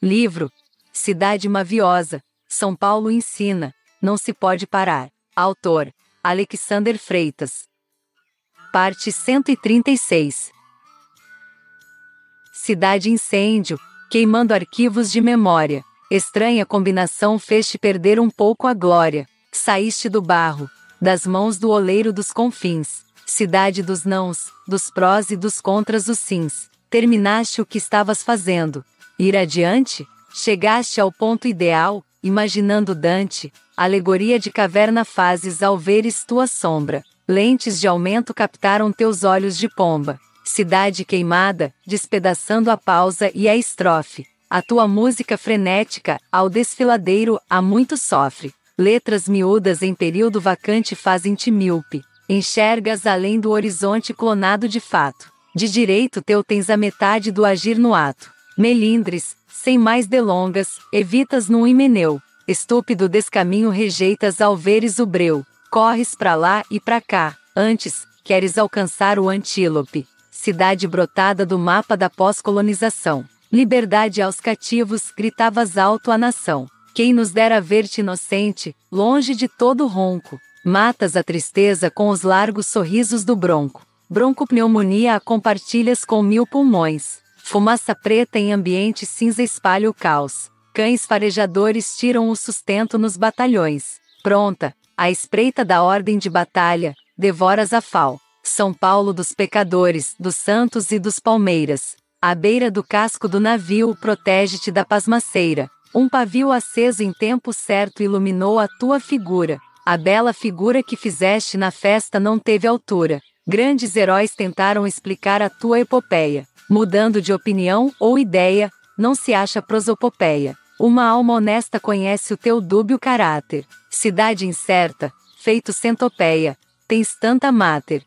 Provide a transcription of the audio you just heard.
Livro Cidade Maviosa, São Paulo ensina, não se pode parar. Autor Alexander Freitas. Parte 136 Cidade Incêndio, queimando arquivos de memória. Estranha combinação fez-te perder um pouco a glória. Saíste do barro, das mãos do oleiro dos confins. Cidade dos nãos, dos prós e dos contras os sims. Terminaste o que estavas fazendo. Ir adiante? Chegaste ao ponto ideal, imaginando Dante, alegoria de caverna fazes ao veres tua sombra. Lentes de aumento captaram teus olhos de pomba. Cidade queimada, despedaçando a pausa e a estrofe. A tua música frenética, ao desfiladeiro, há muito sofre. Letras miúdas em período vacante fazem-te míope. Enxergas além do horizonte clonado de fato. De direito teu tens a metade do agir no ato. Melindres, sem mais delongas, evitas no himeneu. Estúpido descaminho rejeitas ao veres o breu. Corres pra lá e pra cá. Antes, queres alcançar o antílope. Cidade brotada do mapa da pós-colonização. Liberdade aos cativos, gritavas alto a nação. Quem nos dera ver-te inocente, longe de todo ronco. Matas a tristeza com os largos sorrisos do bronco. Broncopneumonia a compartilhas com mil pulmões. Fumaça preta em ambiente cinza espalha o caos. Cães farejadores tiram o sustento nos batalhões. Pronta, à espreita da ordem de batalha, devoras a fal. São Paulo dos pecadores, dos santos e dos palmeiras. À beira do casco do navio protege-te da pasmaceira. Um pavio aceso em tempo certo iluminou a tua figura. A bela figura que fizeste na festa não teve altura. Grandes heróis tentaram explicar a tua epopeia. Mudando de opinião ou ideia, não se acha prosopopeia. Uma alma honesta conhece o teu dúbio caráter. Cidade incerta, feito centopeia, tens tanta máter.